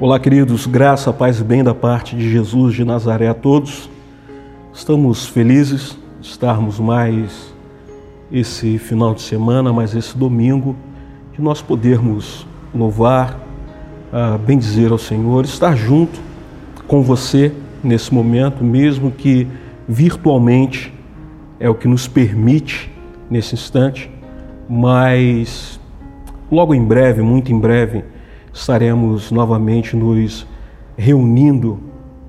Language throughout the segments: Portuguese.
Olá, queridos, graça, paz e bem da parte de Jesus de Nazaré a todos. Estamos felizes de estarmos mais esse final de semana, mais esse domingo, de nós podermos louvar, ah, bendizer ao Senhor, estar junto com você nesse momento, mesmo que virtualmente é o que nos permite nesse instante, mas logo em breve, muito em breve, estaremos novamente nos reunindo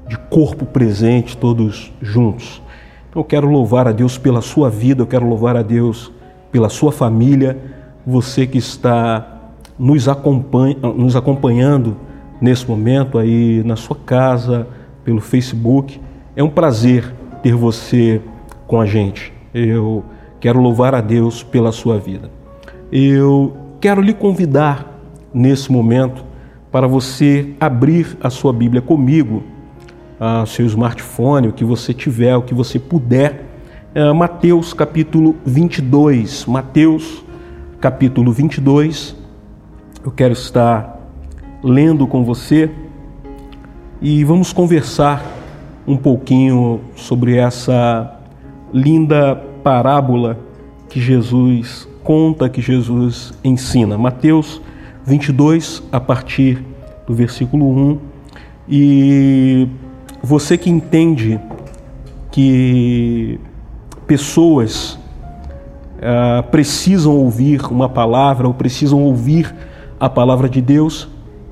de corpo presente, todos juntos. Então, eu quero louvar a Deus pela sua vida, eu quero louvar a Deus pela sua família, você que está nos, acompanha, nos acompanhando nesse momento aí na sua casa, pelo Facebook. É um prazer ter você com a gente. Eu quero louvar a Deus pela sua vida. Eu quero lhe convidar nesse momento para você abrir a sua Bíblia comigo, a seu smartphone, o que você tiver, o que você puder. É, Mateus capítulo 22. Mateus capítulo 22. Eu quero estar lendo com você e vamos conversar um pouquinho sobre essa linda parábola que Jesus conta, que Jesus ensina. Mateus 22, a partir do versículo 1. E você que entende que pessoas ah, precisam ouvir uma palavra ou precisam ouvir a palavra de Deus,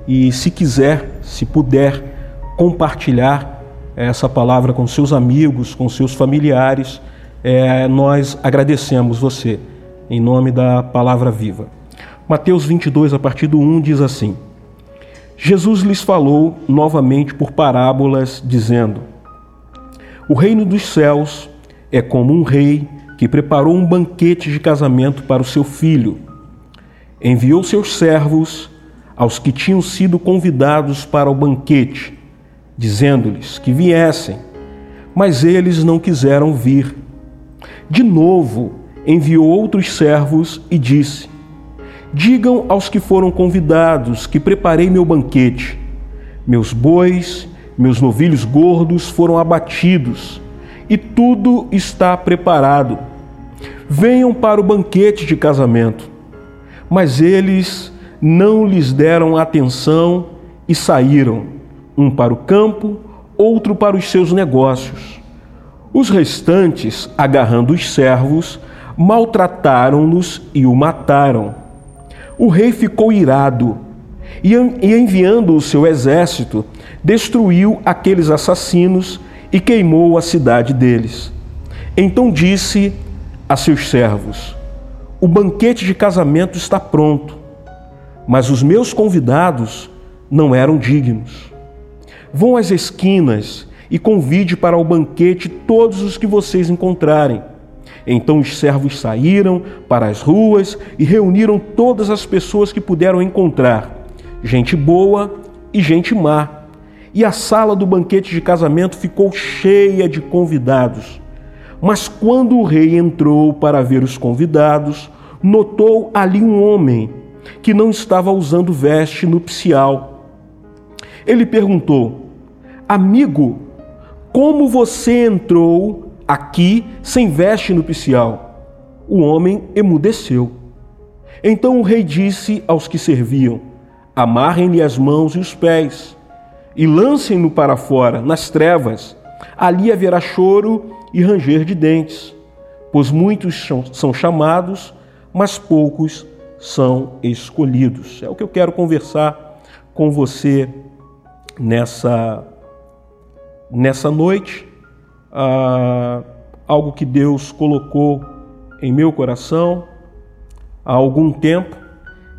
e se quiser, se puder, compartilhar essa palavra com seus amigos, com seus familiares, é, nós agradecemos você, em nome da palavra viva. Mateus 22, a partir do 1, diz assim: Jesus lhes falou novamente por parábolas, dizendo: O reino dos céus é como um rei que preparou um banquete de casamento para o seu filho. Enviou seus servos aos que tinham sido convidados para o banquete, dizendo-lhes que viessem, mas eles não quiseram vir. De novo, enviou outros servos e disse: Digam aos que foram convidados que preparei meu banquete. Meus bois, meus novilhos gordos foram abatidos e tudo está preparado. Venham para o banquete de casamento. Mas eles não lhes deram atenção e saíram, um para o campo, outro para os seus negócios. Os restantes, agarrando os servos, maltrataram-nos e o mataram. O rei ficou irado e, enviando o seu exército, destruiu aqueles assassinos e queimou a cidade deles. Então disse a seus servos: O banquete de casamento está pronto, mas os meus convidados não eram dignos. Vão às esquinas e convide para o banquete todos os que vocês encontrarem então os servos saíram para as ruas e reuniram todas as pessoas que puderam encontrar, gente boa e gente má. E a sala do banquete de casamento ficou cheia de convidados. Mas quando o rei entrou para ver os convidados, notou ali um homem que não estava usando veste nupcial. Ele perguntou: Amigo, como você entrou aqui sem veste nupcial. O homem emudeceu. Então o rei disse aos que serviam: Amarrem-lhe as mãos e os pés e lancem-no para fora, nas trevas. Ali haverá choro e ranger de dentes, pois muitos são chamados, mas poucos são escolhidos. É o que eu quero conversar com você nessa, nessa noite ah, algo que Deus colocou em meu coração há algum tempo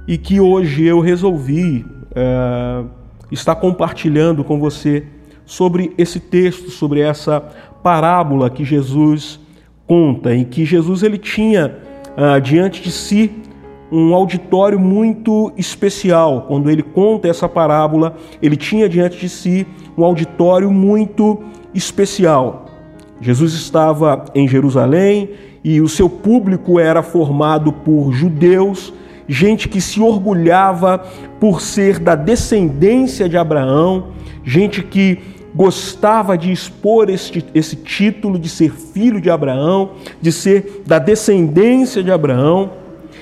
e que hoje eu resolvi eh, estar compartilhando com você sobre esse texto, sobre essa parábola que Jesus conta e que Jesus ele tinha ah, diante de si um auditório muito especial. Quando ele conta essa parábola, ele tinha diante de si um auditório muito especial. Jesus estava em Jerusalém e o seu público era formado por judeus gente que se orgulhava por ser da descendência de Abraão, gente que gostava de expor esse, esse título de ser filho de Abraão, de ser da descendência de Abraão.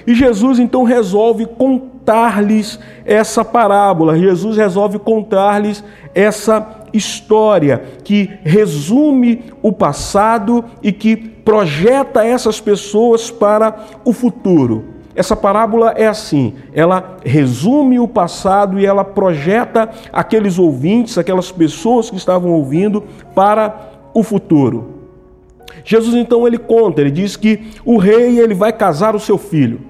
E Jesus então resolve contar-lhes essa parábola, Jesus resolve contar-lhes essa história que resume o passado e que projeta essas pessoas para o futuro. Essa parábola é assim: ela resume o passado e ela projeta aqueles ouvintes, aquelas pessoas que estavam ouvindo, para o futuro. Jesus então ele conta, ele diz que o rei ele vai casar o seu filho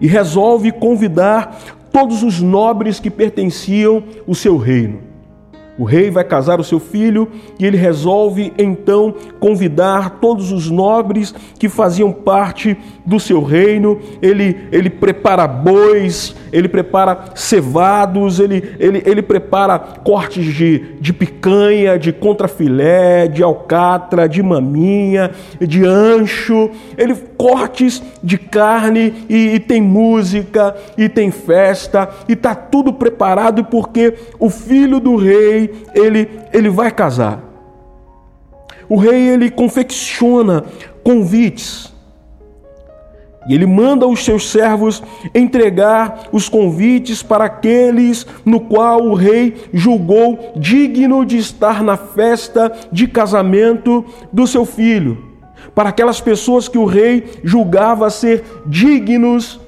e resolve convidar todos os nobres que pertenciam ao seu reino. O rei vai casar o seu filho e ele resolve então convidar todos os nobres que faziam parte do seu reino. Ele, ele prepara bois, ele prepara cevados, ele, ele, ele prepara cortes de, de picanha, de contrafilé, de alcatra, de maminha, de ancho. Ele cortes de carne e, e tem música e tem festa e está tudo preparado porque o filho do rei ele, ele vai casar. O rei ele confecciona convites. E ele manda os seus servos entregar os convites para aqueles no qual o rei julgou digno de estar na festa de casamento do seu filho. Para aquelas pessoas que o rei julgava ser dignos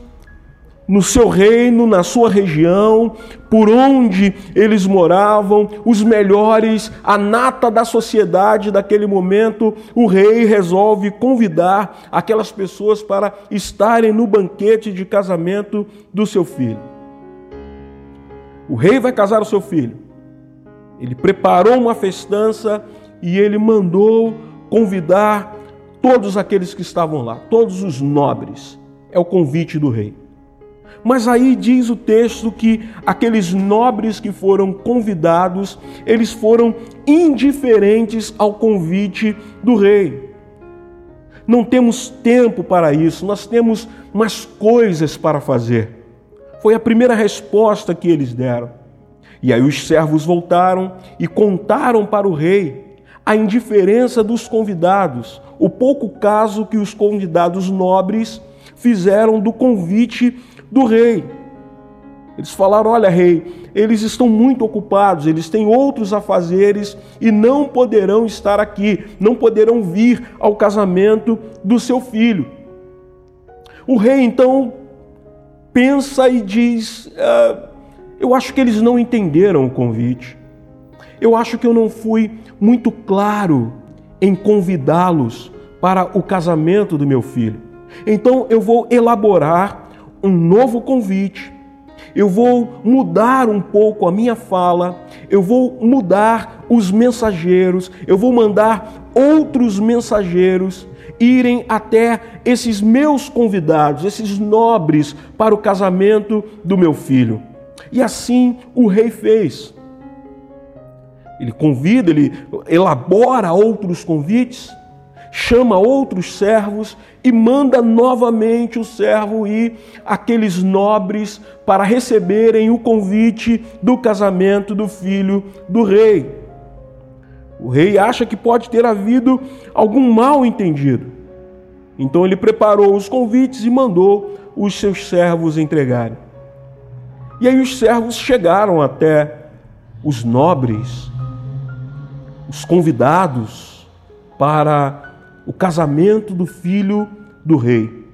no seu reino, na sua região, por onde eles moravam, os melhores, a nata da sociedade daquele momento, o rei resolve convidar aquelas pessoas para estarem no banquete de casamento do seu filho. O rei vai casar o seu filho. Ele preparou uma festança e ele mandou convidar todos aqueles que estavam lá, todos os nobres. É o convite do rei. Mas aí diz o texto que aqueles nobres que foram convidados, eles foram indiferentes ao convite do rei. Não temos tempo para isso, nós temos mais coisas para fazer. Foi a primeira resposta que eles deram. E aí os servos voltaram e contaram para o rei a indiferença dos convidados, o pouco caso que os convidados nobres fizeram do convite do rei. Eles falaram: Olha, rei, eles estão muito ocupados, eles têm outros afazeres e não poderão estar aqui, não poderão vir ao casamento do seu filho. O rei então pensa e diz: ah, Eu acho que eles não entenderam o convite. Eu acho que eu não fui muito claro em convidá-los para o casamento do meu filho. Então eu vou elaborar um novo convite. Eu vou mudar um pouco a minha fala, eu vou mudar os mensageiros, eu vou mandar outros mensageiros irem até esses meus convidados, esses nobres, para o casamento do meu filho. E assim o rei fez. Ele convida, ele elabora outros convites chama outros servos e manda novamente o servo ir aqueles nobres para receberem o convite do casamento do filho do rei. O rei acha que pode ter havido algum mal entendido. Então ele preparou os convites e mandou os seus servos entregarem. E aí os servos chegaram até os nobres, os convidados, para o casamento do filho do rei.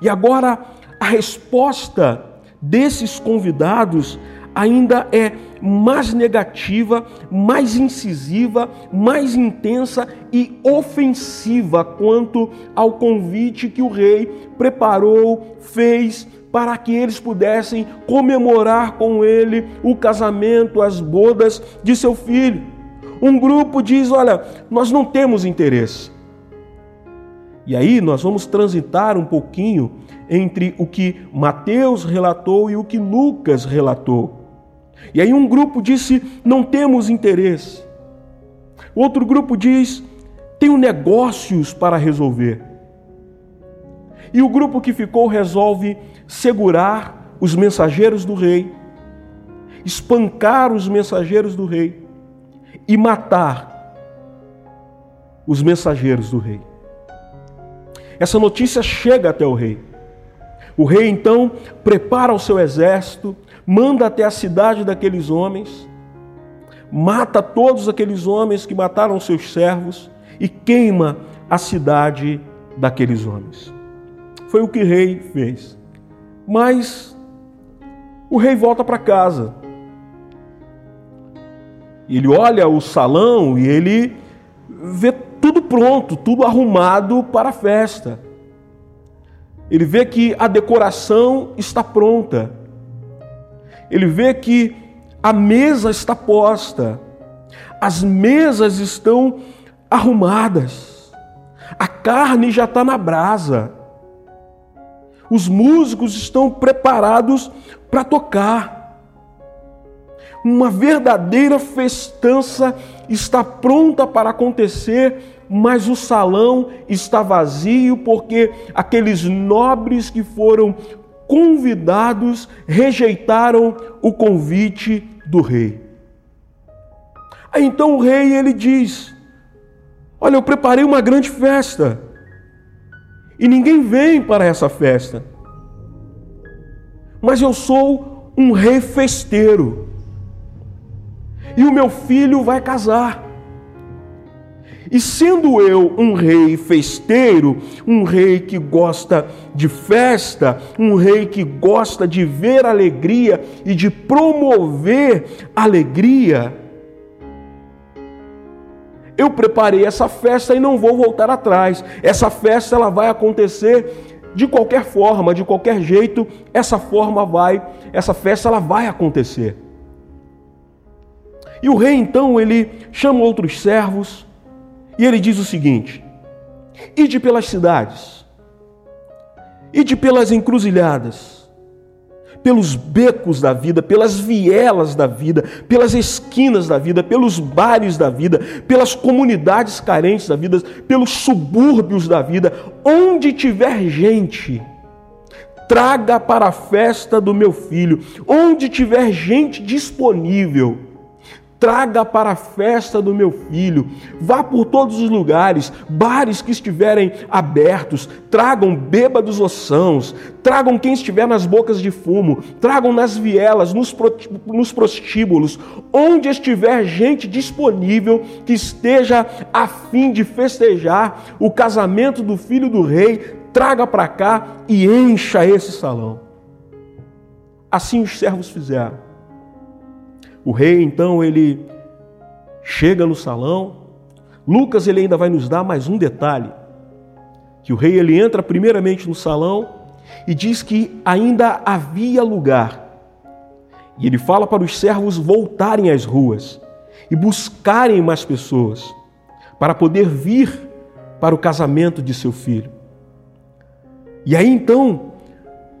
E agora a resposta desses convidados ainda é mais negativa, mais incisiva, mais intensa e ofensiva quanto ao convite que o rei preparou, fez para que eles pudessem comemorar com ele o casamento, as bodas de seu filho. Um grupo diz: Olha, nós não temos interesse. E aí nós vamos transitar um pouquinho entre o que Mateus relatou e o que Lucas relatou. E aí um grupo disse: não temos interesse. Outro grupo diz: tenho negócios para resolver. E o grupo que ficou resolve segurar os mensageiros do rei, espancar os mensageiros do rei e matar os mensageiros do rei. Essa notícia chega até o rei. O rei então prepara o seu exército, manda até a cidade daqueles homens, mata todos aqueles homens que mataram seus servos e queima a cidade daqueles homens. Foi o que o rei fez. Mas o rei volta para casa. Ele olha o salão e ele vê tudo pronto, tudo arrumado para a festa. Ele vê que a decoração está pronta. Ele vê que a mesa está posta. As mesas estão arrumadas. A carne já está na brasa. Os músicos estão preparados para tocar. Uma verdadeira festança está pronta para acontecer, mas o salão está vazio porque aqueles nobres que foram convidados rejeitaram o convite do rei. Aí então o rei ele diz: Olha, eu preparei uma grande festa e ninguém vem para essa festa. Mas eu sou um rei festeiro e o meu filho vai casar. E sendo eu um rei festeiro, um rei que gosta de festa, um rei que gosta de ver alegria e de promover alegria, eu preparei essa festa e não vou voltar atrás. Essa festa ela vai acontecer de qualquer forma, de qualquer jeito, essa forma vai, essa festa ela vai acontecer. E o rei então ele chama outros servos e ele diz o seguinte: Ide pelas cidades, ide pelas encruzilhadas, pelos becos da vida, pelas vielas da vida, pelas esquinas da vida, pelos bares da vida, pelas comunidades carentes da vida, pelos subúrbios da vida, onde tiver gente, traga para a festa do meu filho, onde tiver gente disponível Traga para a festa do meu filho. Vá por todos os lugares, bares que estiverem abertos. Tragam bêbados ossãos. Tragam quem estiver nas bocas de fumo. Tragam nas vielas, nos prostíbulos. Onde estiver gente disponível que esteja a fim de festejar o casamento do filho do rei, traga para cá e encha esse salão. Assim os servos fizeram. O rei então ele chega no salão. Lucas ele ainda vai nos dar mais um detalhe, que o rei ele entra primeiramente no salão e diz que ainda havia lugar. E ele fala para os servos voltarem às ruas e buscarem mais pessoas para poder vir para o casamento de seu filho. E aí então,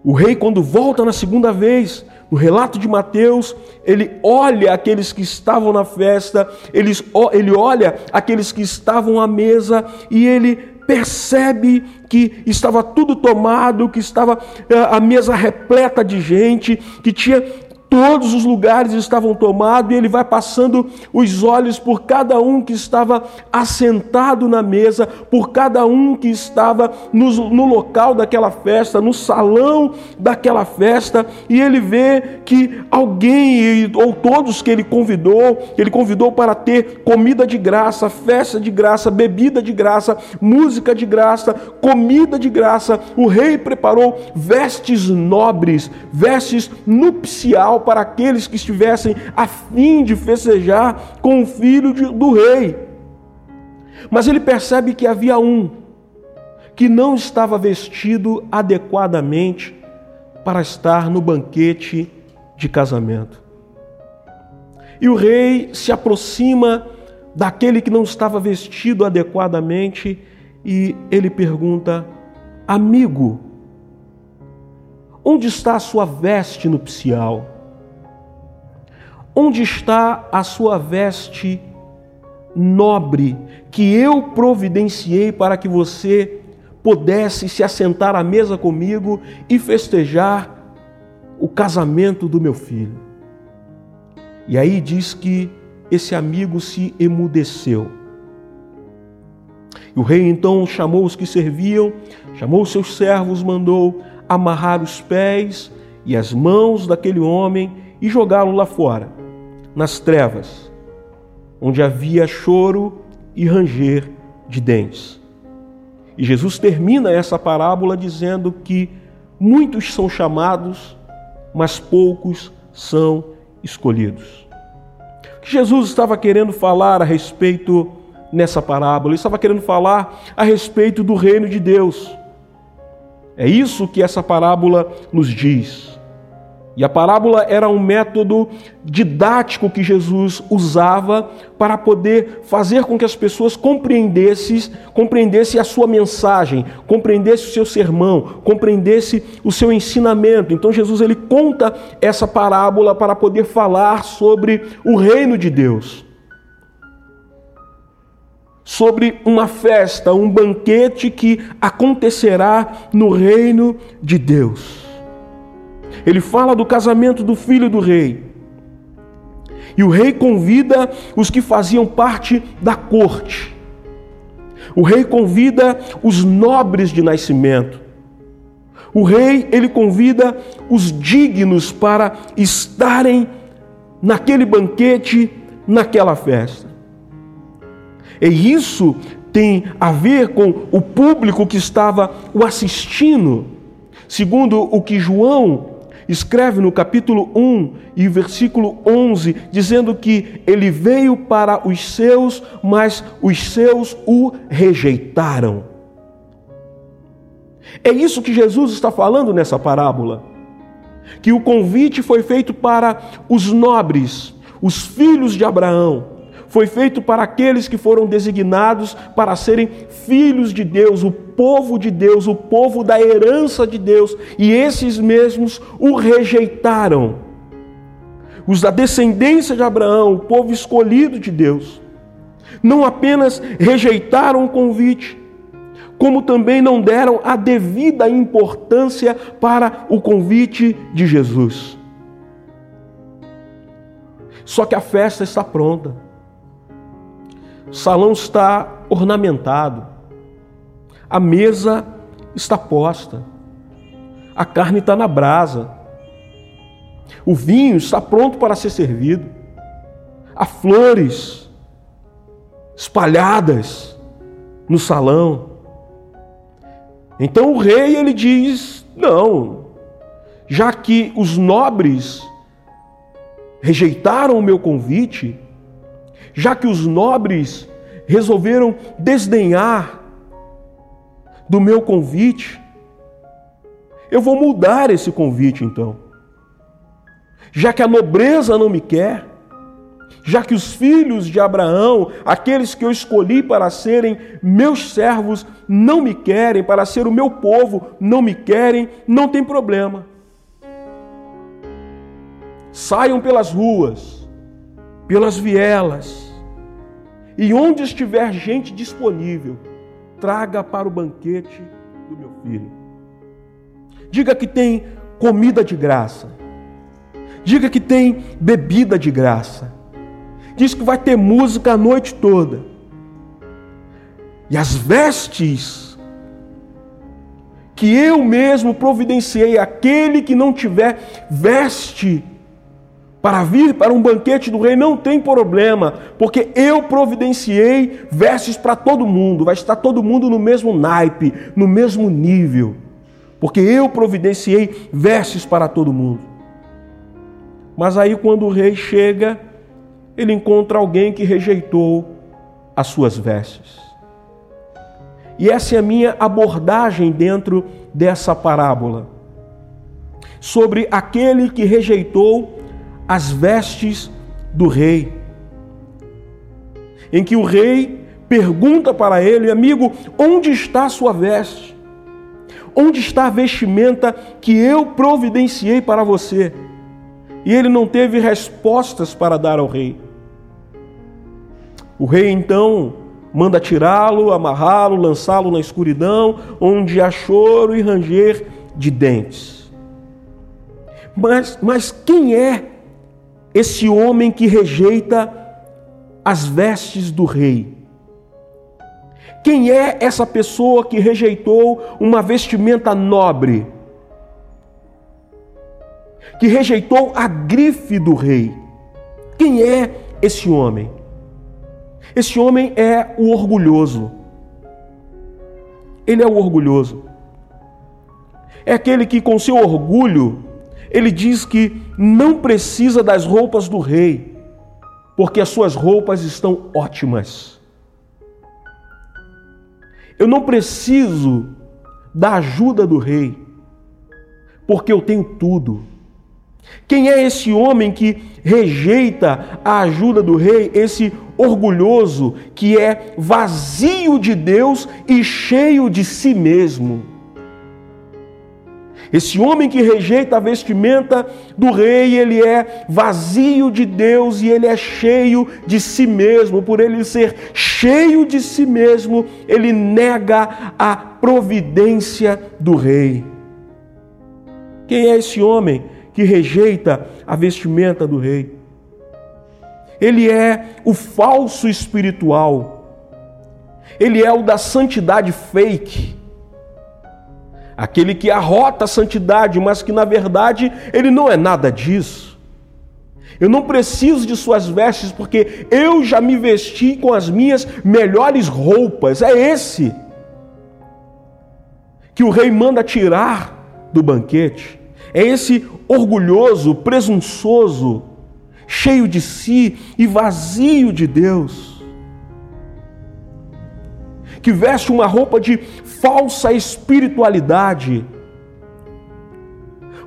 o rei, quando volta na segunda vez, no relato de Mateus, ele olha aqueles que estavam na festa, ele, ele olha aqueles que estavam à mesa e ele percebe que estava tudo tomado, que estava eh, a mesa repleta de gente, que tinha Todos os lugares estavam tomados e ele vai passando os olhos por cada um que estava assentado na mesa, por cada um que estava no, no, local daquela festa, no salão daquela festa, e ele vê que alguém, ou todos que ele convidou, ele convidou para ter comida de graça, festa de graça, bebida de graça, música de graça, comida de graça. O rei preparou vestes nobres, vestes nupcial para aqueles que estivessem a fim de festejar com o filho de, do rei. Mas ele percebe que havia um que não estava vestido adequadamente para estar no banquete de casamento. E o rei se aproxima daquele que não estava vestido adequadamente e ele pergunta: Amigo, onde está a sua veste nupcial? Onde está a sua veste nobre que eu providenciei para que você pudesse se assentar à mesa comigo e festejar o casamento do meu filho. E aí diz que esse amigo se emudeceu. E o rei então chamou os que serviam, chamou os seus servos, mandou amarrar os pés e as mãos daquele homem e jogá-lo lá fora, nas trevas, onde havia choro e ranger de dentes. E Jesus termina essa parábola dizendo que muitos são chamados, mas poucos são escolhidos. O que Jesus estava querendo falar a respeito nessa parábola? Ele estava querendo falar a respeito do reino de Deus. É isso que essa parábola nos diz. E a parábola era um método didático que Jesus usava para poder fazer com que as pessoas compreendessem, compreendessem a sua mensagem, compreendessem o seu sermão, compreendessem o seu ensinamento. Então Jesus ele conta essa parábola para poder falar sobre o reino de Deus. Sobre uma festa, um banquete que acontecerá no reino de Deus. Ele fala do casamento do filho do rei. E o rei convida os que faziam parte da corte. O rei convida os nobres de nascimento. O rei, ele convida os dignos para estarem naquele banquete, naquela festa. E isso tem a ver com o público que estava o assistindo. Segundo o que João escreve no capítulo 1 e versículo 11, dizendo que ele veio para os seus, mas os seus o rejeitaram. É isso que Jesus está falando nessa parábola. Que o convite foi feito para os nobres, os filhos de Abraão, foi feito para aqueles que foram designados para serem filhos de Deus, o povo de Deus, o povo da herança de Deus, e esses mesmos o rejeitaram. Os da descendência de Abraão, o povo escolhido de Deus, não apenas rejeitaram o convite, como também não deram a devida importância para o convite de Jesus. Só que a festa está pronta. O salão está ornamentado, a mesa está posta, a carne está na brasa, o vinho está pronto para ser servido, há flores espalhadas no salão. Então o rei ele diz: não, já que os nobres rejeitaram o meu convite, já que os nobres resolveram desdenhar do meu convite, eu vou mudar esse convite então. Já que a nobreza não me quer, já que os filhos de Abraão, aqueles que eu escolhi para serem meus servos, não me querem, para ser o meu povo, não me querem, não tem problema. Saiam pelas ruas, pelas vielas, e onde estiver gente disponível, traga para o banquete do meu filho. Diga que tem comida de graça. Diga que tem bebida de graça. Diz que vai ter música a noite toda. E as vestes que eu mesmo providenciei, aquele que não tiver veste para vir para um banquete do rei não tem problema, porque eu providenciei vestes para todo mundo, vai estar todo mundo no mesmo naipe, no mesmo nível, porque eu providenciei vestes para todo mundo. Mas aí, quando o rei chega, ele encontra alguém que rejeitou as suas vestes. E essa é a minha abordagem dentro dessa parábola sobre aquele que rejeitou as vestes do rei. Em que o rei pergunta para ele, amigo, onde está a sua veste? Onde está a vestimenta que eu providenciei para você? E ele não teve respostas para dar ao rei. O rei então manda tirá-lo, amarrá-lo, lançá-lo na escuridão, onde há choro e ranger de dentes. Mas, mas quem é esse homem que rejeita as vestes do rei? Quem é essa pessoa que rejeitou uma vestimenta nobre? Que rejeitou a grife do rei? Quem é esse homem? Esse homem é o orgulhoso. Ele é o orgulhoso. É aquele que, com seu orgulho, ele diz que não precisa das roupas do rei, porque as suas roupas estão ótimas. Eu não preciso da ajuda do rei, porque eu tenho tudo. Quem é esse homem que rejeita a ajuda do rei, esse orgulhoso que é vazio de Deus e cheio de si mesmo? Esse homem que rejeita a vestimenta do rei, ele é vazio de Deus e ele é cheio de si mesmo. Por ele ser cheio de si mesmo, ele nega a providência do rei. Quem é esse homem? que rejeita a vestimenta do rei. Ele é o falso espiritual. Ele é o da santidade fake. Aquele que arrota a santidade, mas que na verdade ele não é nada disso. Eu não preciso de suas vestes, porque eu já me vesti com as minhas melhores roupas. É esse que o rei manda tirar do banquete. É esse orgulhoso, presunçoso, cheio de si e vazio de Deus, que veste uma roupa de falsa espiritualidade,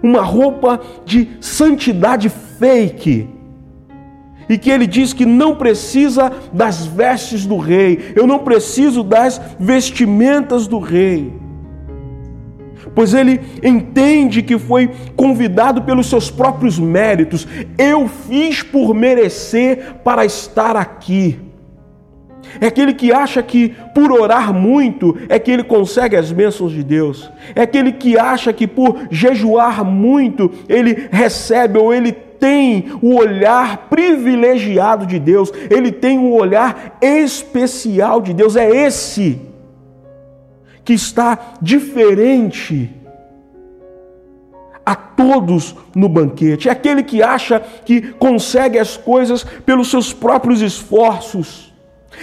uma roupa de santidade fake, e que ele diz que não precisa das vestes do rei, eu não preciso das vestimentas do rei pois ele entende que foi convidado pelos seus próprios méritos. Eu fiz por merecer para estar aqui. É aquele que acha que por orar muito é que ele consegue as bênçãos de Deus. É aquele que acha que por jejuar muito ele recebe ou ele tem o olhar privilegiado de Deus, ele tem o olhar especial de Deus. É esse que está diferente a todos no banquete. É aquele que acha que consegue as coisas pelos seus próprios esforços.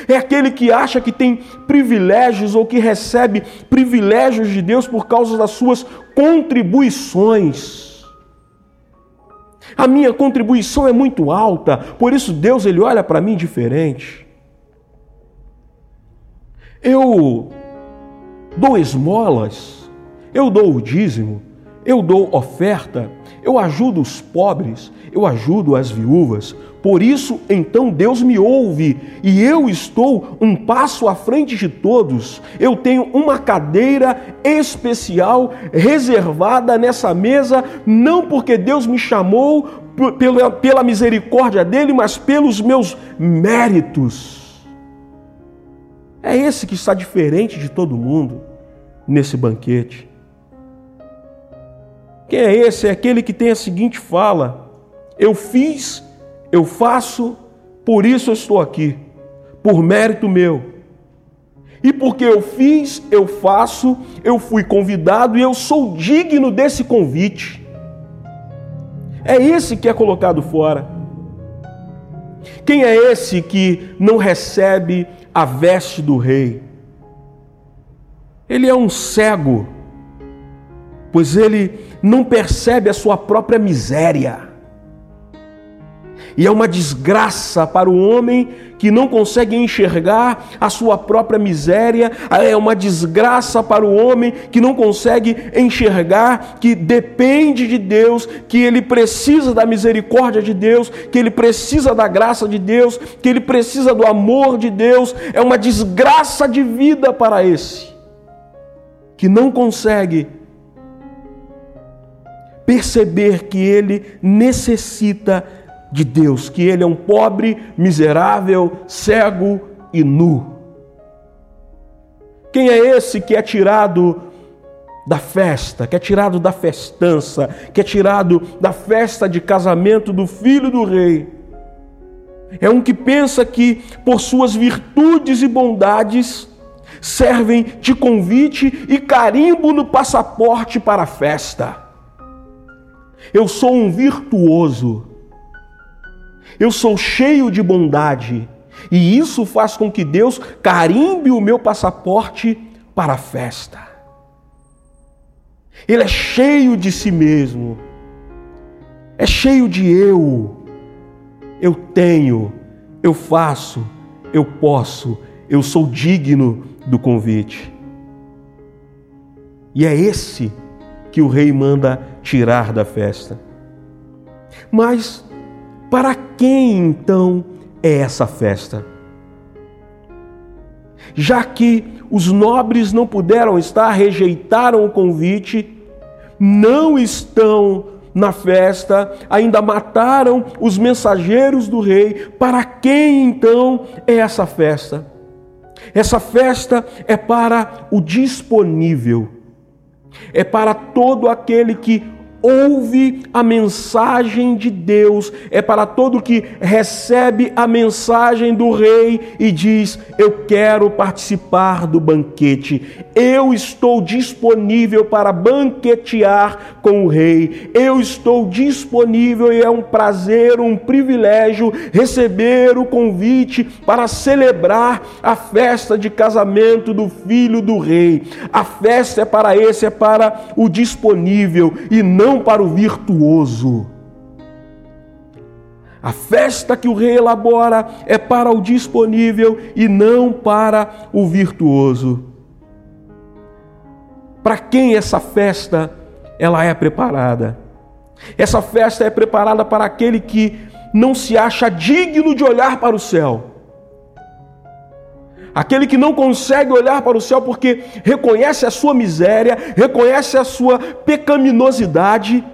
É aquele que acha que tem privilégios ou que recebe privilégios de Deus por causa das suas contribuições. A minha contribuição é muito alta, por isso Deus ele olha para mim diferente. Eu dou esmolas, eu dou o dízimo, eu dou oferta, eu ajudo os pobres, eu ajudo as viúvas. Por isso, então, Deus me ouve e eu estou um passo à frente de todos. Eu tenho uma cadeira especial reservada nessa mesa, não porque Deus me chamou pela, pela misericórdia dele, mas pelos meus méritos. É esse que está diferente de todo mundo nesse banquete. Quem é esse? É aquele que tem a seguinte fala: Eu fiz, eu faço, por isso eu estou aqui, por mérito meu. E porque eu fiz, eu faço, eu fui convidado e eu sou digno desse convite. É esse que é colocado fora. Quem é esse que não recebe a veste do rei? Ele é um cego, pois ele não percebe a sua própria miséria. E é uma desgraça para o homem que não consegue enxergar a sua própria miséria, é uma desgraça para o homem que não consegue enxergar que depende de Deus, que ele precisa da misericórdia de Deus, que ele precisa da graça de Deus, que ele precisa do amor de Deus. É uma desgraça de vida para esse que não consegue perceber que ele necessita de Deus, que ele é um pobre, miserável, cego e nu. Quem é esse que é tirado da festa, que é tirado da festança, que é tirado da festa de casamento do filho do rei? É um que pensa que, por suas virtudes e bondades, servem de convite e carimbo no passaporte para a festa. Eu sou um virtuoso, eu sou cheio de bondade, e isso faz com que Deus carimbe o meu passaporte para a festa. Ele é cheio de si mesmo, é cheio de eu. Eu tenho, eu faço, eu posso, eu sou digno do convite. E é esse que o rei manda tirar da festa. Mas para quem então é essa festa? Já que os nobres não puderam estar, rejeitaram o convite, não estão na festa, ainda mataram os mensageiros do rei. Para quem então é essa festa? Essa festa é para o disponível, é para todo aquele que ouve a mensagem de Deus, é para todo que recebe a mensagem do rei e diz: Eu quero participar do banquete, eu estou disponível para banquetear com o rei, eu estou disponível e é um prazer, um privilégio receber o convite para celebrar a festa de casamento do filho do rei. A festa é para esse, é para o disponível e não não para o virtuoso. A festa que o rei elabora é para o disponível e não para o virtuoso. Para quem essa festa ela é preparada? Essa festa é preparada para aquele que não se acha digno de olhar para o céu. Aquele que não consegue olhar para o céu porque reconhece a sua miséria, reconhece a sua pecaminosidade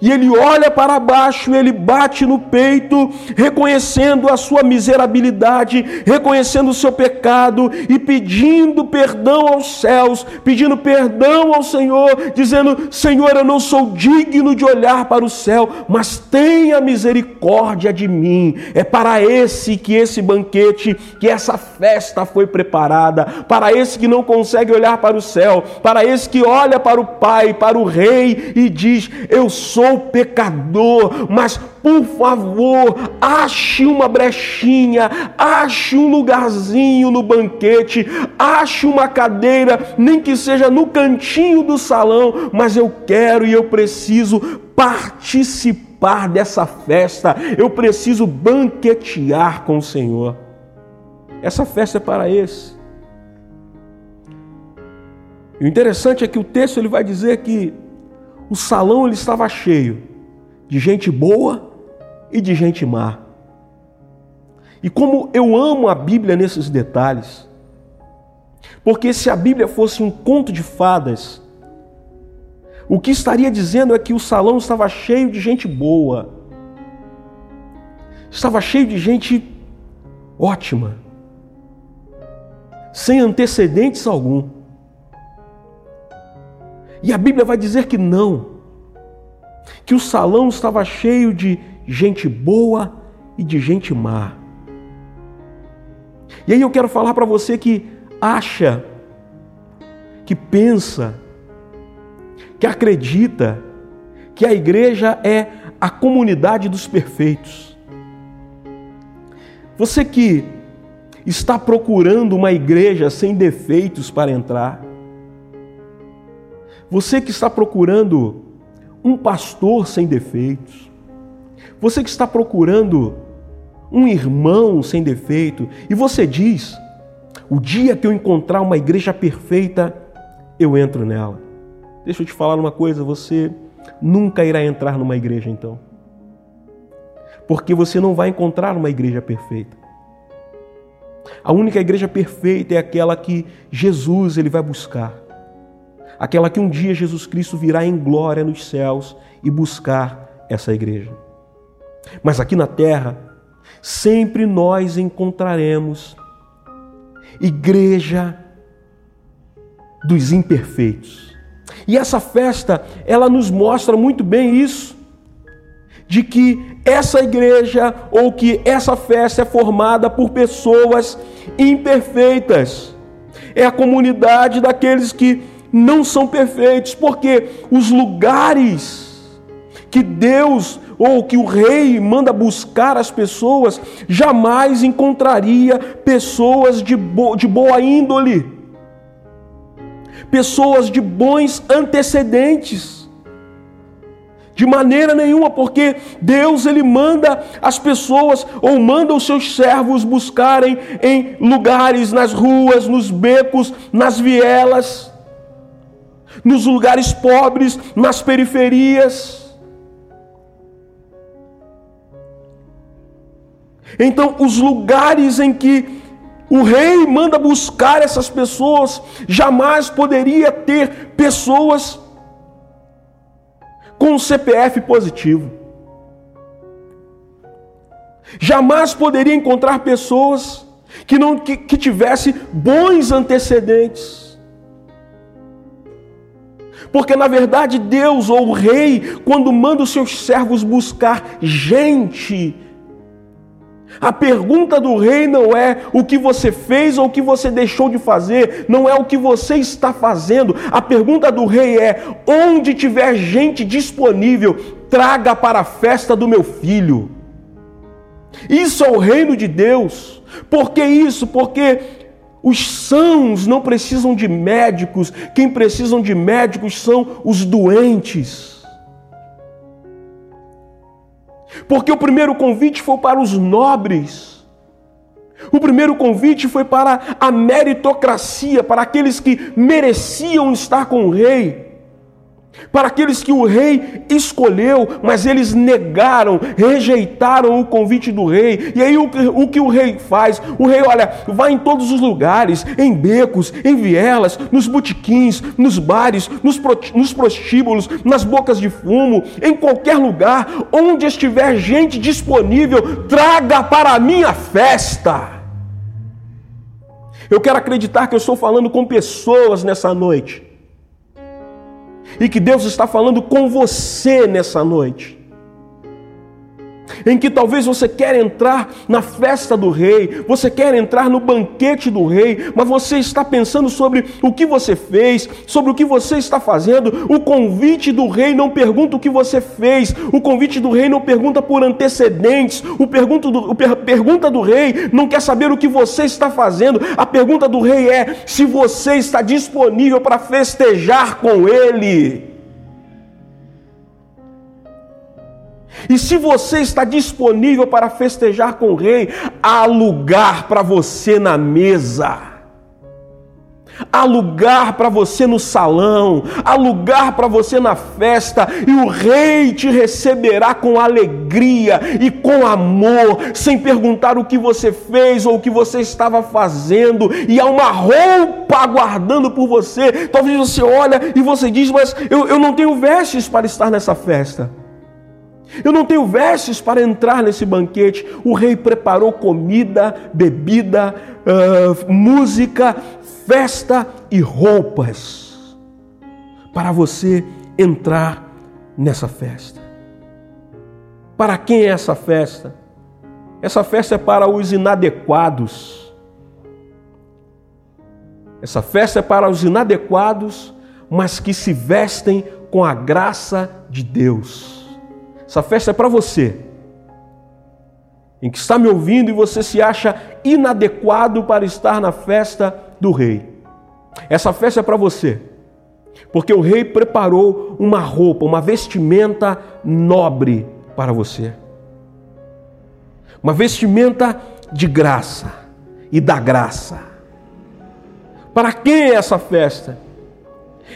e ele olha para baixo, ele bate no peito, reconhecendo a sua miserabilidade, reconhecendo o seu pecado e pedindo perdão aos céus, pedindo perdão ao Senhor, dizendo: Senhor, eu não sou digno de olhar para o céu, mas tenha misericórdia de mim. É para esse que esse banquete, que essa festa foi preparada, para esse que não consegue olhar para o céu, para esse que olha para o Pai, para o Rei e diz: Eu sou sou pecador, mas por favor, ache uma brechinha, ache um lugarzinho no banquete, ache uma cadeira, nem que seja no cantinho do salão, mas eu quero e eu preciso participar dessa festa, eu preciso banquetear com o Senhor. Essa festa é para esse. E o interessante é que o texto ele vai dizer que o salão ele estava cheio de gente boa e de gente má. E como eu amo a Bíblia nesses detalhes, porque se a Bíblia fosse um conto de fadas, o que estaria dizendo é que o salão estava cheio de gente boa, estava cheio de gente ótima, sem antecedentes algum. E a Bíblia vai dizer que não, que o salão estava cheio de gente boa e de gente má. E aí eu quero falar para você que acha, que pensa, que acredita que a igreja é a comunidade dos perfeitos. Você que está procurando uma igreja sem defeitos para entrar, você que está procurando um pastor sem defeitos, você que está procurando um irmão sem defeito, e você diz: o dia que eu encontrar uma igreja perfeita, eu entro nela. Deixa eu te falar uma coisa: você nunca irá entrar numa igreja então. Porque você não vai encontrar uma igreja perfeita. A única igreja perfeita é aquela que Jesus ele vai buscar aquela que um dia Jesus Cristo virá em glória nos céus e buscar essa igreja. Mas aqui na terra, sempre nós encontraremos igreja dos imperfeitos. E essa festa, ela nos mostra muito bem isso, de que essa igreja ou que essa festa é formada por pessoas imperfeitas. É a comunidade daqueles que não são perfeitos, porque os lugares que Deus ou que o rei manda buscar as pessoas, jamais encontraria pessoas de, bo de boa índole, pessoas de bons antecedentes. De maneira nenhuma, porque Deus ele manda as pessoas ou manda os seus servos buscarem em lugares, nas ruas, nos becos, nas vielas, nos lugares pobres, nas periferias. Então, os lugares em que o rei manda buscar essas pessoas, jamais poderia ter pessoas com CPF positivo. Jamais poderia encontrar pessoas que não que, que tivesse bons antecedentes. Porque na verdade Deus ou o rei, quando manda os seus servos buscar gente a pergunta do rei não é o que você fez ou o que você deixou de fazer, não é o que você está fazendo. A pergunta do rei é: onde tiver gente disponível, traga para a festa do meu filho. Isso é o reino de Deus. Por que isso? Porque os sãos não precisam de médicos, quem precisam de médicos são os doentes. Porque o primeiro convite foi para os nobres. O primeiro convite foi para a meritocracia, para aqueles que mereciam estar com o rei para aqueles que o rei escolheu, mas eles negaram, rejeitaram o convite do rei. E aí o, o, que o rei faz? O rei, olha, vai em todos os lugares, em becos, em vielas, nos botiquins, nos bares, nos, pro, nos prostíbulos, nas bocas de fumo, em qualquer lugar, onde estiver gente disponível, traga para a minha festa. Eu quero acreditar que eu estou falando com pessoas nessa noite e que Deus está falando com você nessa noite em que talvez você quer entrar na festa do rei, você quer entrar no banquete do rei, mas você está pensando sobre o que você fez, sobre o que você está fazendo. O convite do rei não pergunta o que você fez, o convite do rei não pergunta por antecedentes, o pergunta do, per, pergunta do rei não quer saber o que você está fazendo, a pergunta do rei é se você está disponível para festejar com ele. E se você está disponível para festejar com o rei, há lugar para você na mesa. Há lugar para você no salão, há lugar para você na festa, e o rei te receberá com alegria e com amor, sem perguntar o que você fez ou o que você estava fazendo, e há uma roupa aguardando por você. Talvez você olha e você diz, mas eu, eu não tenho vestes para estar nessa festa. Eu não tenho vestes para entrar nesse banquete. O rei preparou comida, bebida, uh, música, festa e roupas para você entrar nessa festa. Para quem é essa festa? Essa festa é para os inadequados. Essa festa é para os inadequados, mas que se vestem com a graça de Deus. Essa festa é para você, em que está me ouvindo e você se acha inadequado para estar na festa do rei. Essa festa é para você, porque o rei preparou uma roupa, uma vestimenta nobre para você. Uma vestimenta de graça e da graça. Para quem é essa festa?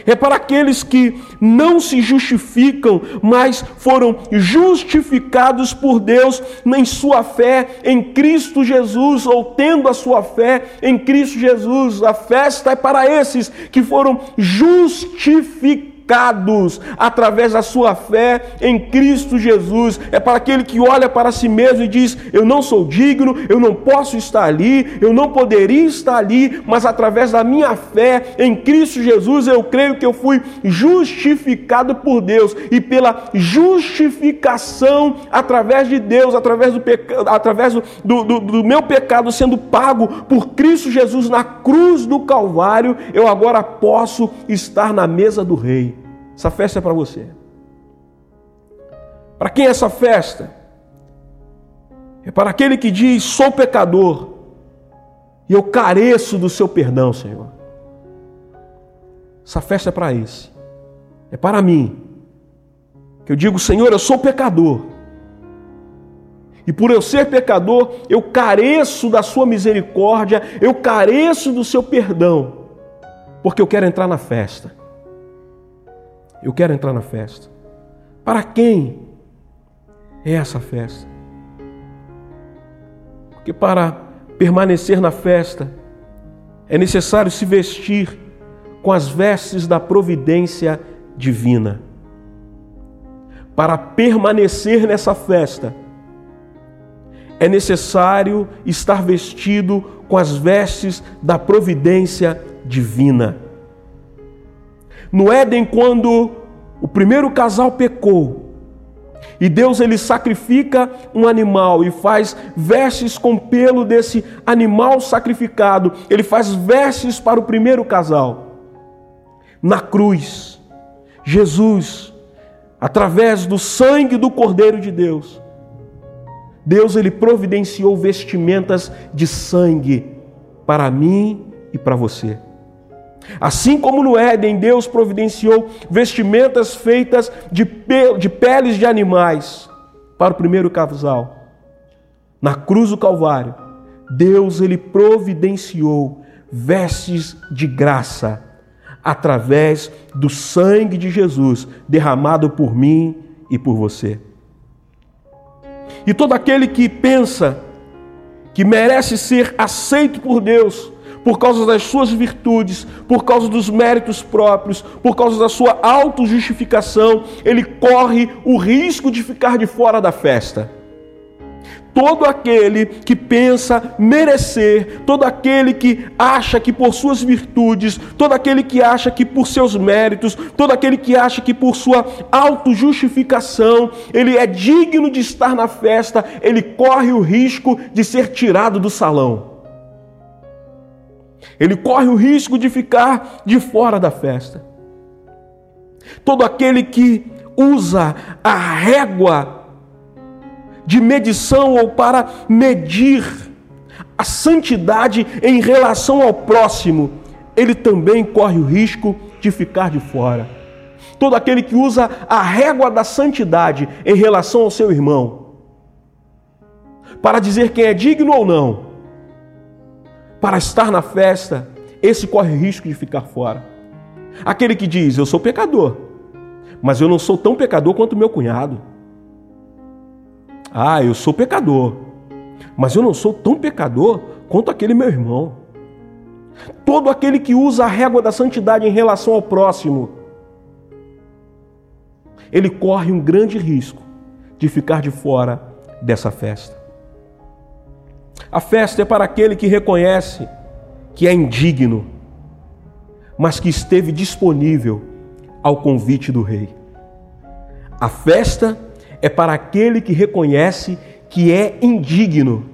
É para aqueles que não se justificam, mas foram justificados por Deus em sua fé em Cristo Jesus, ou tendo a sua fé em Cristo Jesus. A festa é para esses que foram justificados justificados através da sua fé em Cristo Jesus. É para aquele que olha para si mesmo e diz: Eu não sou digno, eu não posso estar ali, eu não poderia estar ali, mas através da minha fé em Cristo Jesus, eu creio que eu fui justificado por Deus e pela justificação através de Deus, através do, peca... através do, do, do meu pecado sendo pago por Cristo Jesus na cruz do Calvário, eu agora posso estar na mesa do Rei. Essa festa é para você. Para quem é essa festa? É para aquele que diz: sou pecador e eu careço do seu perdão, Senhor. Essa festa é para esse. É para mim. Que eu digo, Senhor, eu sou pecador. E por eu ser pecador, eu careço da sua misericórdia, eu careço do seu perdão, porque eu quero entrar na festa. Eu quero entrar na festa. Para quem é essa festa? Porque para permanecer na festa é necessário se vestir com as vestes da providência divina. Para permanecer nessa festa, é necessário estar vestido com as vestes da providência divina. No Éden, quando o primeiro casal pecou, e Deus ele sacrifica um animal e faz vestes com pelo desse animal sacrificado. Ele faz vestes para o primeiro casal. Na cruz, Jesus, através do sangue do Cordeiro de Deus, Deus ele providenciou vestimentas de sangue para mim e para você. Assim como no Éden, Deus providenciou vestimentas feitas de, de peles de animais para o primeiro casal. Na cruz do Calvário, Deus ele providenciou vestes de graça através do sangue de Jesus derramado por mim e por você. E todo aquele que pensa que merece ser aceito por Deus por causa das suas virtudes, por causa dos méritos próprios, por causa da sua autojustificação, ele corre o risco de ficar de fora da festa todo aquele que pensa merecer, todo aquele que acha que por suas virtudes, todo aquele que acha que por seus méritos, todo aquele que acha que por sua autojustificação ele é digno de estar na festa, ele corre o risco de ser tirado do salão. Ele corre o risco de ficar de fora da festa. Todo aquele que usa a régua de medição ou para medir a santidade em relação ao próximo, ele também corre o risco de ficar de fora. Todo aquele que usa a régua da santidade em relação ao seu irmão, para dizer quem é digno ou não, para estar na festa, esse corre risco de ficar fora. Aquele que diz: Eu sou pecador, mas eu não sou tão pecador quanto meu cunhado. Ah, eu sou pecador, mas eu não sou tão pecador quanto aquele meu irmão. Todo aquele que usa a régua da santidade em relação ao próximo, ele corre um grande risco de ficar de fora dessa festa. A festa é para aquele que reconhece que é indigno, mas que esteve disponível ao convite do rei. A festa é para aquele que reconhece que é indigno,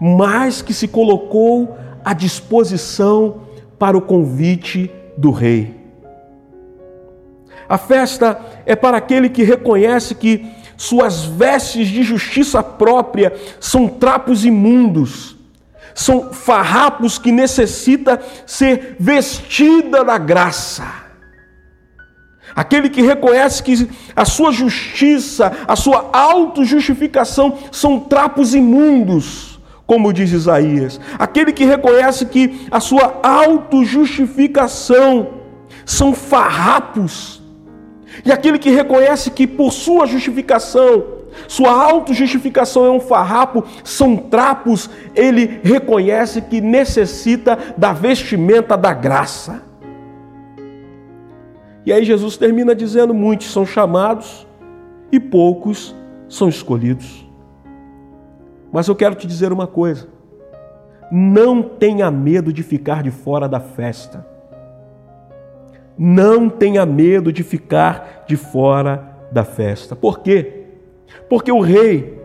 mas que se colocou à disposição para o convite do rei. A festa é para aquele que reconhece que suas vestes de justiça própria são trapos imundos, são farrapos que necessita ser vestida da graça. Aquele que reconhece que a sua justiça, a sua autojustificação são trapos imundos, como diz Isaías. Aquele que reconhece que a sua autojustificação são farrapos. E aquele que reconhece que por sua justificação, sua autojustificação é um farrapo, são trapos, ele reconhece que necessita da vestimenta da graça. E aí Jesus termina dizendo: muitos são chamados e poucos são escolhidos. Mas eu quero te dizer uma coisa: não tenha medo de ficar de fora da festa. Não tenha medo de ficar de fora da festa. Por quê? Porque o rei,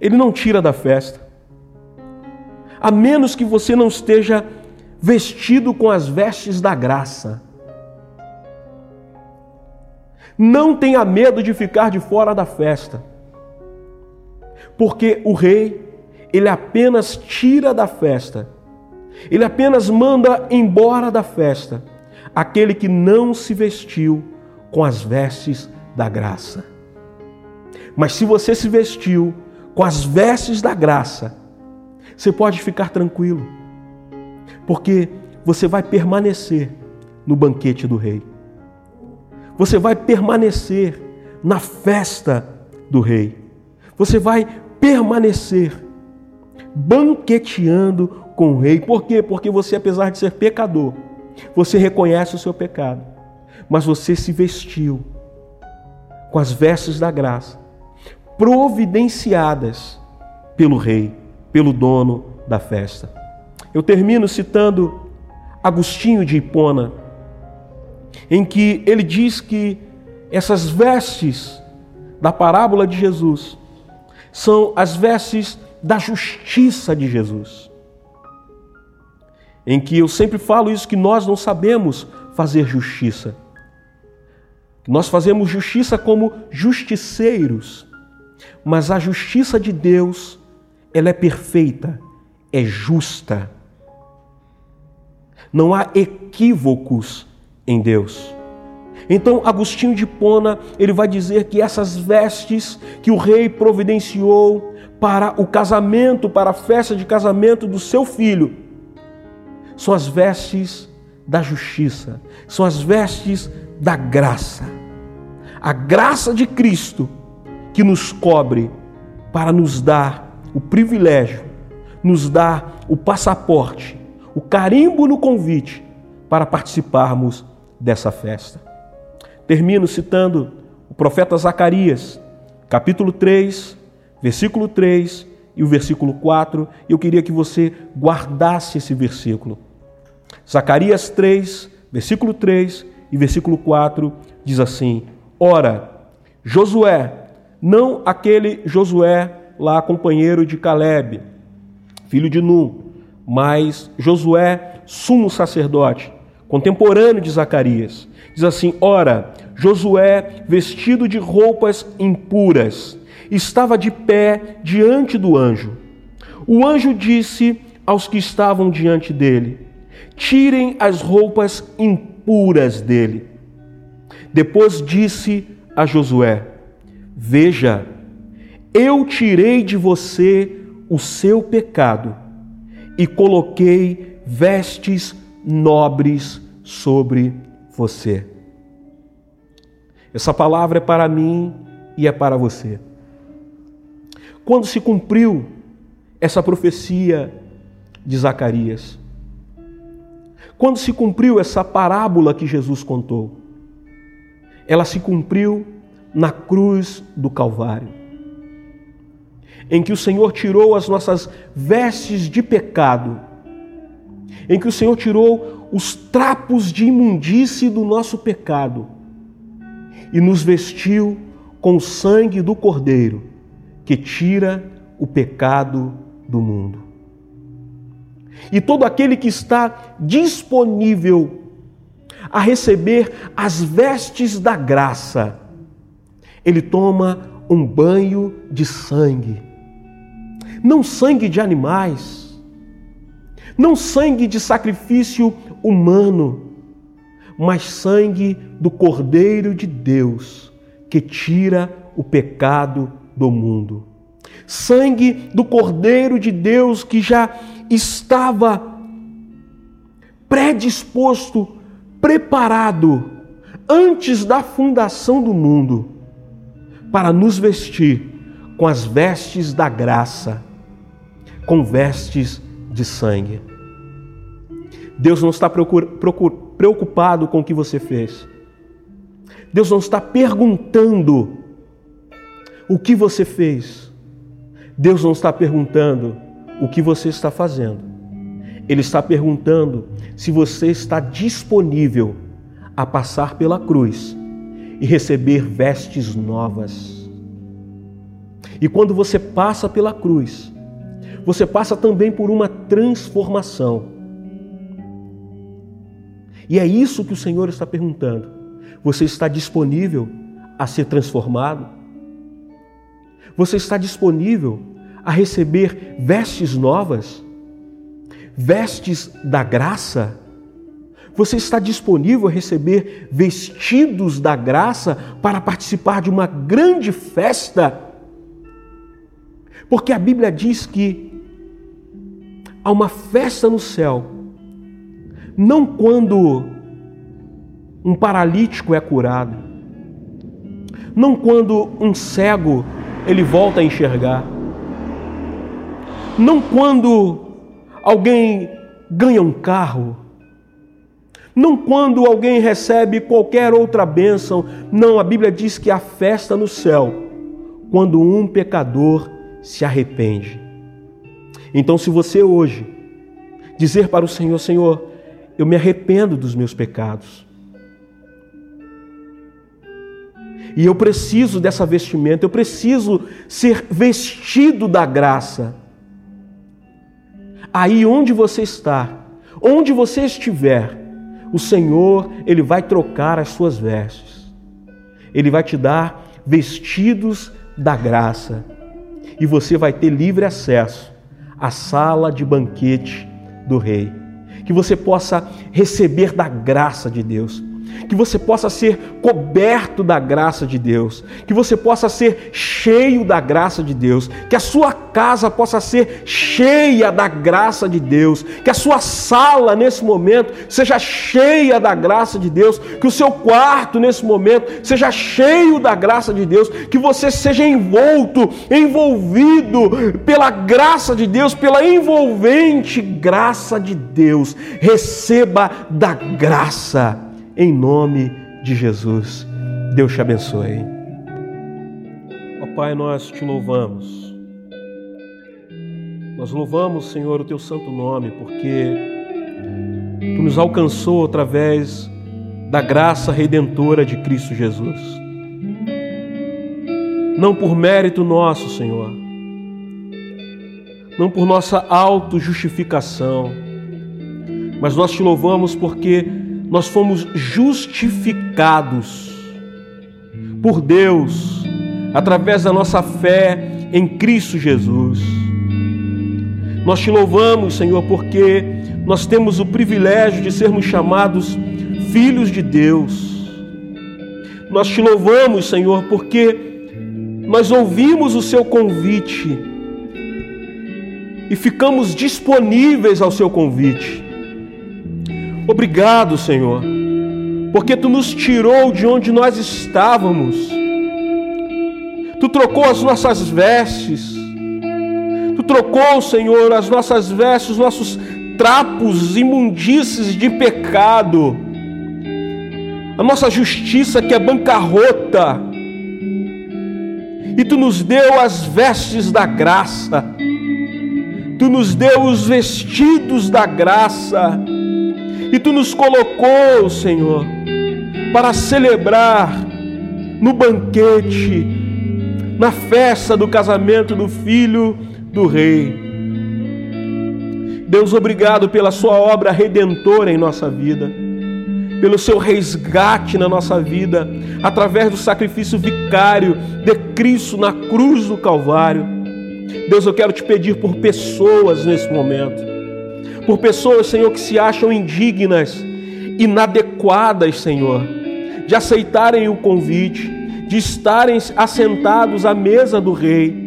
ele não tira da festa. A menos que você não esteja vestido com as vestes da graça. Não tenha medo de ficar de fora da festa. Porque o rei, ele apenas tira da festa. Ele apenas manda embora da festa aquele que não se vestiu com as vestes da graça. Mas se você se vestiu com as vestes da graça, você pode ficar tranquilo, porque você vai permanecer no banquete do rei. Você vai permanecer na festa do rei. Você vai permanecer banqueteando com o rei. Por quê? Porque você, apesar de ser pecador, você reconhece o seu pecado, mas você se vestiu com as vestes da graça, providenciadas pelo rei, pelo dono da festa. Eu termino citando Agostinho de Hipona, em que ele diz que essas vestes da parábola de Jesus são as vestes da justiça de Jesus em que eu sempre falo isso que nós não sabemos fazer justiça. Nós fazemos justiça como justiceiros, mas a justiça de Deus, ela é perfeita, é justa. Não há equívocos em Deus. Então, Agostinho de Pona, ele vai dizer que essas vestes que o rei providenciou para o casamento, para a festa de casamento do seu filho, são as vestes da justiça, são as vestes da graça. A graça de Cristo que nos cobre para nos dar o privilégio, nos dar o passaporte, o carimbo no convite para participarmos dessa festa. Termino citando o profeta Zacarias, capítulo 3, versículo 3 e o versículo 4, e eu queria que você guardasse esse versículo. Zacarias 3, versículo 3 e versículo 4 diz assim: Ora, Josué, não aquele Josué lá companheiro de Caleb, filho de Num, mas Josué, sumo sacerdote, contemporâneo de Zacarias. Diz assim: Ora, Josué, vestido de roupas impuras, estava de pé diante do anjo. O anjo disse aos que estavam diante dele: Tirem as roupas impuras dele. Depois disse a Josué: Veja, eu tirei de você o seu pecado e coloquei vestes nobres sobre você. Essa palavra é para mim e é para você. Quando se cumpriu essa profecia de Zacarias, quando se cumpriu essa parábola que Jesus contou, ela se cumpriu na cruz do Calvário, em que o Senhor tirou as nossas vestes de pecado, em que o Senhor tirou os trapos de imundície do nosso pecado e nos vestiu com o sangue do Cordeiro que tira o pecado do mundo. E todo aquele que está disponível a receber as vestes da graça, ele toma um banho de sangue. Não sangue de animais, não sangue de sacrifício humano, mas sangue do Cordeiro de Deus, que tira o pecado do mundo. Sangue do Cordeiro de Deus que já estava predisposto, preparado antes da fundação do mundo para nos vestir com as vestes da graça, com vestes de sangue. Deus não está preocupado com o que você fez. Deus não está perguntando o que você fez. Deus não está perguntando o que você está fazendo. Ele está perguntando se você está disponível a passar pela cruz e receber vestes novas. E quando você passa pela cruz, você passa também por uma transformação. E é isso que o Senhor está perguntando. Você está disponível a ser transformado? Você está disponível a receber vestes novas? Vestes da graça? Você está disponível a receber vestidos da graça para participar de uma grande festa? Porque a Bíblia diz que há uma festa no céu, não quando um paralítico é curado, não quando um cego ele volta a enxergar, não quando alguém ganha um carro, não quando alguém recebe qualquer outra bênção, não, a Bíblia diz que há festa no céu quando um pecador se arrepende. Então, se você hoje dizer para o Senhor: Senhor, eu me arrependo dos meus pecados, e eu preciso dessa vestimenta, eu preciso ser vestido da graça. Aí onde você está, onde você estiver, o Senhor, Ele vai trocar as suas vestes, Ele vai te dar vestidos da graça, e você vai ter livre acesso à sala de banquete do Rei. Que você possa receber da graça de Deus que você possa ser coberto da graça de Deus, que você possa ser cheio da graça de Deus, que a sua casa possa ser cheia da graça de Deus, que a sua sala nesse momento seja cheia da graça de Deus, que o seu quarto nesse momento seja cheio da graça de Deus, que você seja envolto, envolvido pela graça de Deus, pela envolvente graça de Deus. Receba da graça em nome de Jesus. Deus te abençoe. Ó Pai, nós te louvamos. Nós louvamos, Senhor, o teu santo nome, porque tu nos alcançou através da graça redentora de Cristo Jesus. Não por mérito nosso, Senhor, não por nossa autojustificação, mas nós te louvamos porque nós fomos justificados por Deus através da nossa fé em Cristo Jesus. Nós te louvamos, Senhor, porque nós temos o privilégio de sermos chamados filhos de Deus. Nós te louvamos, Senhor, porque nós ouvimos o seu convite e ficamos disponíveis ao seu convite. Obrigado, Senhor, porque tu nos tirou de onde nós estávamos. Tu trocou as nossas vestes. Tu trocou, Senhor, as nossas vestes, os nossos trapos imundícies de pecado. A nossa justiça que é bancarrota. E tu nos deu as vestes da graça. Tu nos deu os vestidos da graça e tu nos colocou, Senhor, para celebrar no banquete, na festa do casamento do filho do rei. Deus, obrigado pela Sua obra redentora em nossa vida, pelo Seu resgate na nossa vida, através do sacrifício vicário de Cristo na cruz do Calvário. Deus, eu quero te pedir por pessoas nesse momento por pessoas, Senhor, que se acham indignas, inadequadas, Senhor, de aceitarem o convite, de estarem assentados à mesa do Rei.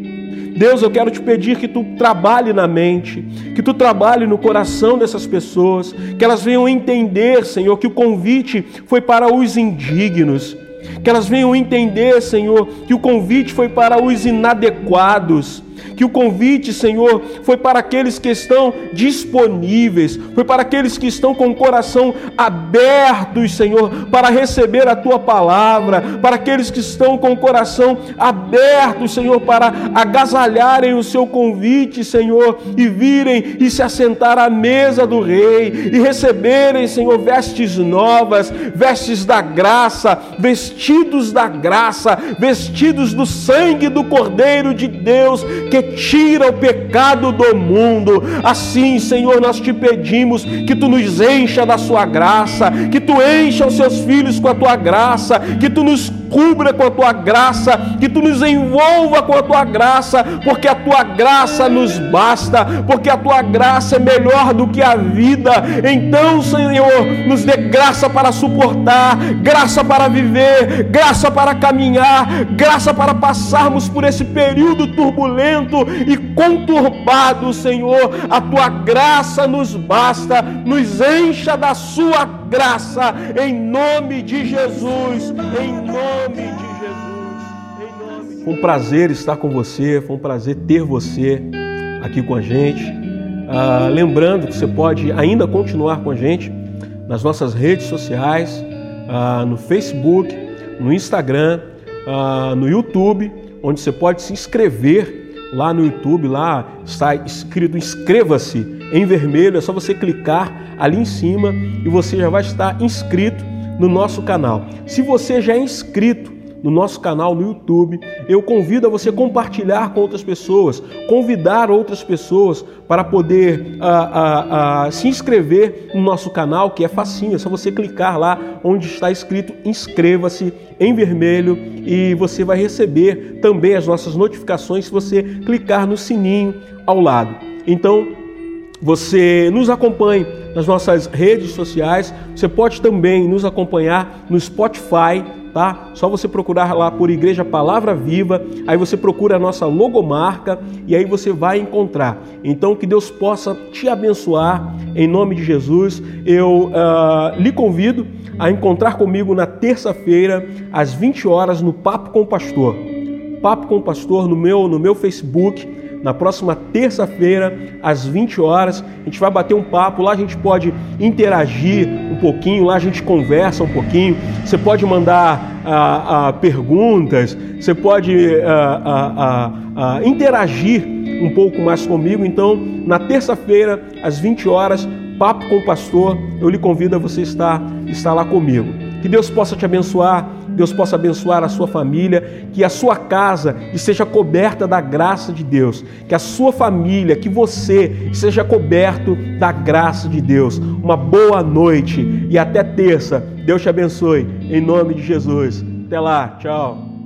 Deus, eu quero te pedir que tu trabalhe na mente, que tu trabalhe no coração dessas pessoas, que elas venham entender, Senhor, que o convite foi para os indignos, que elas venham entender, Senhor, que o convite foi para os inadequados, Que o convite, Senhor, foi para aqueles que estão disponíveis, foi para aqueles que estão com o coração abertos, Senhor, para receber a tua palavra, para aqueles que estão com o coração aberto, Senhor, para agasalharem o seu convite, Senhor, e virem e se assentar à mesa do Rei e receberem, Senhor, vestes novas, vestes da graça, vestidos da graça, vestidos do sangue do Cordeiro de Deus que tira o pecado do mundo. Assim, Senhor, nós te pedimos que tu nos encha da sua graça, que tu encha os seus filhos com a tua graça, que tu nos cubra com a tua graça, que tu nos envolva com a tua graça, porque a tua graça nos basta, porque a tua graça é melhor do que a vida. Então, Senhor, nos dê graça para suportar, graça para viver, graça para caminhar, graça para passarmos por esse período turbulento e conturbado, Senhor. A tua graça nos basta, nos encha da sua graça, em nome de Jesus, em nome de Jesus. Nome Foi um prazer estar com você, foi um prazer ter você aqui com a gente. Ah, lembrando que você pode ainda continuar com a gente nas nossas redes sociais, ah, no Facebook, no Instagram, ah, no YouTube, onde você pode se inscrever lá no YouTube, lá está escrito inscreva-se em vermelho, é só você clicar ali em cima e você já vai estar inscrito no nosso canal. Se você já é inscrito no nosso canal no YouTube. Eu convido a você compartilhar com outras pessoas, convidar outras pessoas para poder ah, ah, ah, se inscrever no nosso canal, que é facinho, é só você clicar lá onde está escrito inscreva-se em vermelho e você vai receber também as nossas notificações se você clicar no sininho ao lado. Então, você nos acompanhe nas nossas redes sociais, você pode também nos acompanhar no Spotify, tá? Só você procurar lá por Igreja Palavra Viva, aí você procura a nossa logomarca e aí você vai encontrar. Então que Deus possa te abençoar em nome de Jesus. Eu uh, lhe convido a encontrar comigo na terça-feira às 20 horas no Papo com o Pastor. Papo com o Pastor no meu no meu Facebook na próxima terça-feira, às 20 horas. A gente vai bater um papo, lá a gente pode interagir um pouquinho, lá a gente conversa um pouquinho. Você pode mandar ah, ah, perguntas, você pode ah, interagir um pouco mais comigo. Então, na terça-feira, às 20 horas, Papo com o Pastor, eu lhe convido a você estar, estar lá comigo. Que Deus possa te abençoar Deus possa abençoar a sua família, que a sua casa esteja coberta da graça de Deus, que a sua família, que você seja coberto da graça de Deus. Uma boa noite e até terça. Deus te abençoe, em nome de Jesus. Até lá, tchau.